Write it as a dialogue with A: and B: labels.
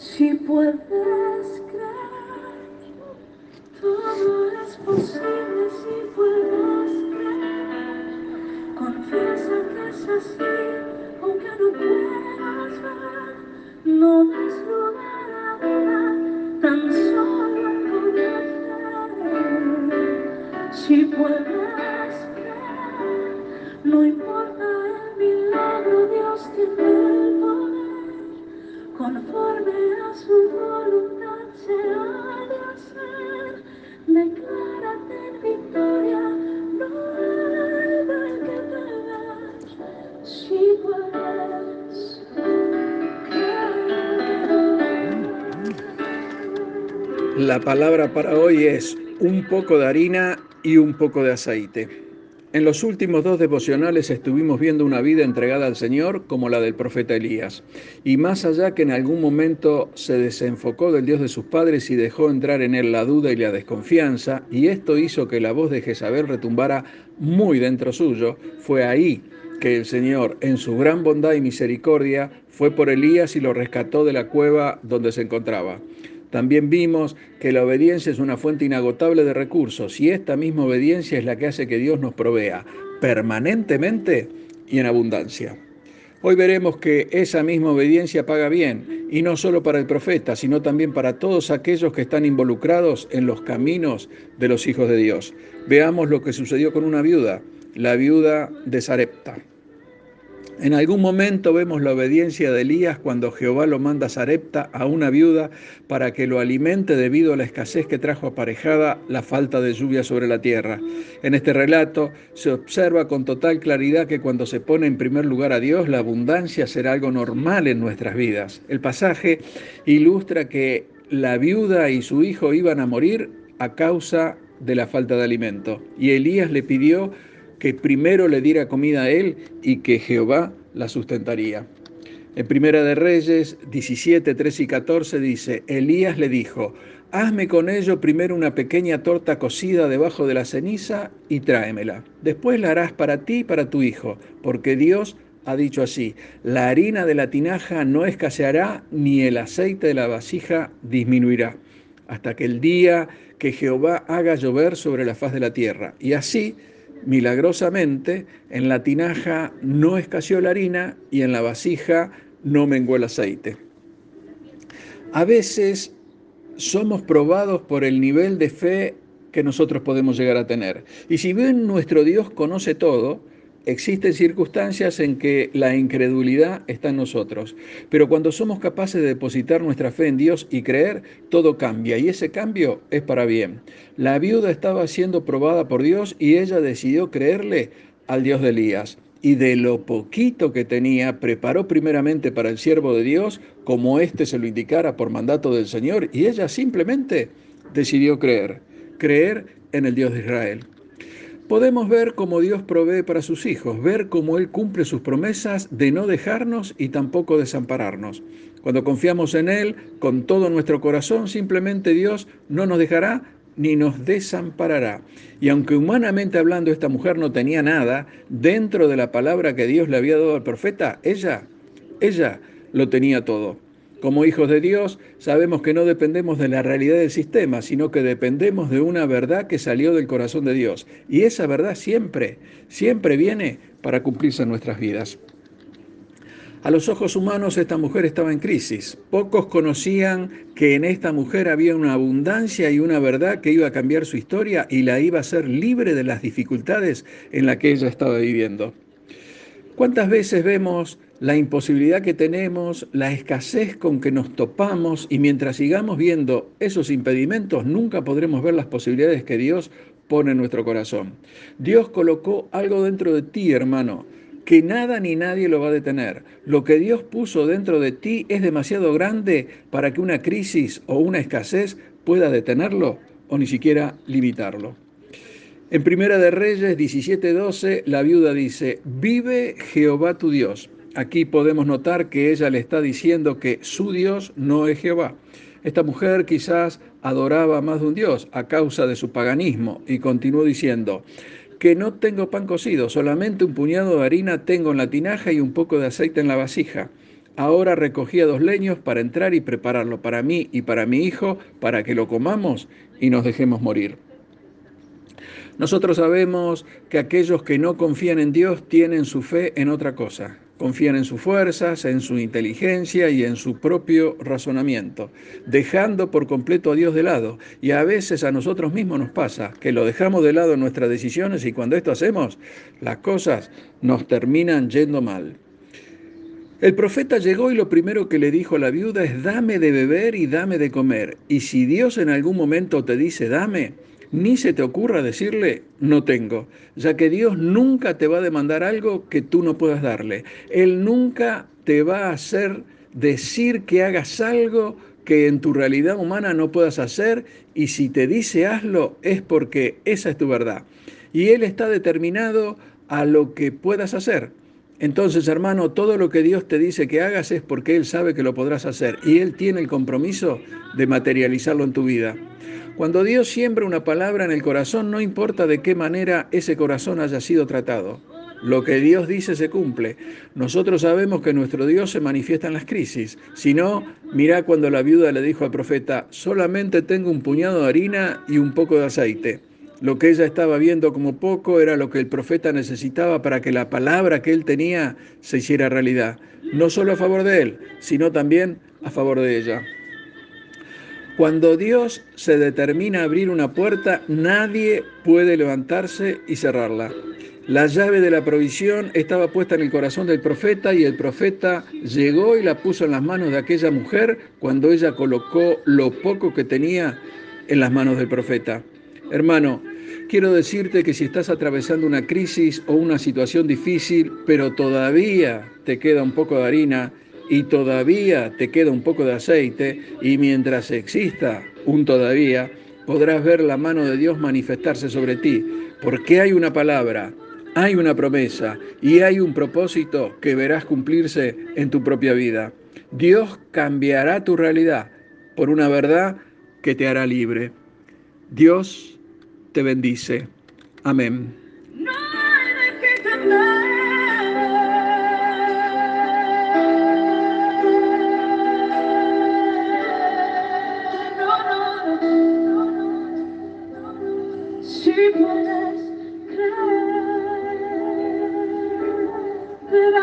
A: Si puedes creer, todo es posible si puedes creer. Confiesa que es así, aunque no puedas
B: La palabra para hoy es un poco de harina y un poco de aceite. En los últimos dos devocionales estuvimos viendo una vida entregada al Señor como la del profeta Elías, y más allá que en algún momento se desenfocó del Dios de sus padres y dejó entrar en él la duda y la desconfianza, y esto hizo que la voz de Jezabel retumbara muy dentro suyo, fue ahí que el Señor, en su gran bondad y misericordia, fue por Elías y lo rescató de la cueva donde se encontraba. También vimos que la obediencia es una fuente inagotable de recursos y esta misma obediencia es la que hace que Dios nos provea permanentemente y en abundancia. Hoy veremos que esa misma obediencia paga bien, y no solo para el profeta, sino también para todos aquellos que están involucrados en los caminos de los hijos de Dios. Veamos lo que sucedió con una viuda, la viuda de Sarepta. En algún momento vemos la obediencia de Elías cuando Jehová lo manda a Sarepta a una viuda para que lo alimente debido a la escasez que trajo aparejada la falta de lluvia sobre la tierra. En este relato se observa con total claridad que cuando se pone en primer lugar a Dios, la abundancia será algo normal en nuestras vidas. El pasaje ilustra que la viuda y su hijo iban a morir a causa de la falta de alimento. Y Elías le pidió que primero le diera comida a él y que Jehová la sustentaría. En Primera de Reyes 17, 3 y 14 dice, Elías le dijo, hazme con ello primero una pequeña torta cocida debajo de la ceniza y tráemela. Después la harás para ti y para tu hijo, porque Dios ha dicho así, la harina de la tinaja no escaseará, ni el aceite de la vasija disminuirá, hasta que el día que Jehová haga llover sobre la faz de la tierra. Y así Milagrosamente, en la tinaja no escaseó la harina y en la vasija no menguó el aceite. A veces somos probados por el nivel de fe que nosotros podemos llegar a tener. Y si bien nuestro Dios conoce todo, Existen circunstancias en que la incredulidad está en nosotros, pero cuando somos capaces de depositar nuestra fe en Dios y creer, todo cambia y ese cambio es para bien. La viuda estaba siendo probada por Dios y ella decidió creerle al Dios de Elías. Y de lo poquito que tenía, preparó primeramente para el siervo de Dios, como éste se lo indicara por mandato del Señor, y ella simplemente decidió creer, creer en el Dios de Israel. Podemos ver cómo Dios provee para sus hijos, ver cómo Él cumple sus promesas de no dejarnos y tampoco desampararnos. Cuando confiamos en Él con todo nuestro corazón, simplemente Dios no nos dejará ni nos desamparará. Y aunque humanamente hablando esta mujer no tenía nada, dentro de la palabra que Dios le había dado al profeta, ella, ella lo tenía todo. Como hijos de Dios, sabemos que no dependemos de la realidad del sistema, sino que dependemos de una verdad que salió del corazón de Dios. Y esa verdad siempre, siempre viene para cumplirse en nuestras vidas. A los ojos humanos esta mujer estaba en crisis. Pocos conocían que en esta mujer había una abundancia y una verdad que iba a cambiar su historia y la iba a hacer libre de las dificultades en las que ella estaba viviendo. ¿Cuántas veces vemos la imposibilidad que tenemos, la escasez con que nos topamos y mientras sigamos viendo esos impedimentos nunca podremos ver las posibilidades que Dios pone en nuestro corazón? Dios colocó algo dentro de ti, hermano, que nada ni nadie lo va a detener. Lo que Dios puso dentro de ti es demasiado grande para que una crisis o una escasez pueda detenerlo o ni siquiera limitarlo. En Primera de Reyes 17:12, la viuda dice, vive Jehová tu Dios. Aquí podemos notar que ella le está diciendo que su Dios no es Jehová. Esta mujer quizás adoraba más de un Dios a causa de su paganismo y continuó diciendo, que no tengo pan cocido, solamente un puñado de harina tengo en la tinaja y un poco de aceite en la vasija. Ahora recogía dos leños para entrar y prepararlo para mí y para mi hijo, para que lo comamos y nos dejemos morir. Nosotros sabemos que aquellos que no confían en Dios tienen su fe en otra cosa. Confían en sus fuerzas, en su inteligencia y en su propio razonamiento, dejando por completo a Dios de lado. Y a veces a nosotros mismos nos pasa que lo dejamos de lado en nuestras decisiones y cuando esto hacemos, las cosas nos terminan yendo mal. El profeta llegó y lo primero que le dijo a la viuda es, dame de beber y dame de comer. Y si Dios en algún momento te dice, dame, ni se te ocurra decirle no tengo, ya que Dios nunca te va a demandar algo que tú no puedas darle. Él nunca te va a hacer decir que hagas algo que en tu realidad humana no puedas hacer y si te dice hazlo es porque esa es tu verdad. Y Él está determinado a lo que puedas hacer. Entonces, hermano, todo lo que Dios te dice que hagas es porque Él sabe que lo podrás hacer y Él tiene el compromiso de materializarlo en tu vida. Cuando Dios siembra una palabra en el corazón, no importa de qué manera ese corazón haya sido tratado. Lo que Dios dice se cumple. Nosotros sabemos que nuestro Dios se manifiesta en las crisis. Si no, mirá cuando la viuda le dijo al profeta, solamente tengo un puñado de harina y un poco de aceite. Lo que ella estaba viendo como poco era lo que el profeta necesitaba para que la palabra que él tenía se hiciera realidad. No solo a favor de él, sino también a favor de ella. Cuando Dios se determina a abrir una puerta, nadie puede levantarse y cerrarla. La llave de la provisión estaba puesta en el corazón del profeta y el profeta llegó y la puso en las manos de aquella mujer cuando ella colocó lo poco que tenía en las manos del profeta. Hermano, quiero decirte que si estás atravesando una crisis o una situación difícil, pero todavía te queda un poco de harina, y todavía te queda un poco de aceite y mientras exista un todavía, podrás ver la mano de Dios manifestarse sobre ti, porque hay una palabra, hay una promesa y hay un propósito que verás cumplirse en tu propia vida. Dios cambiará tu realidad por una verdad que te hará libre. Dios te bendice. Amén.
A: puedes that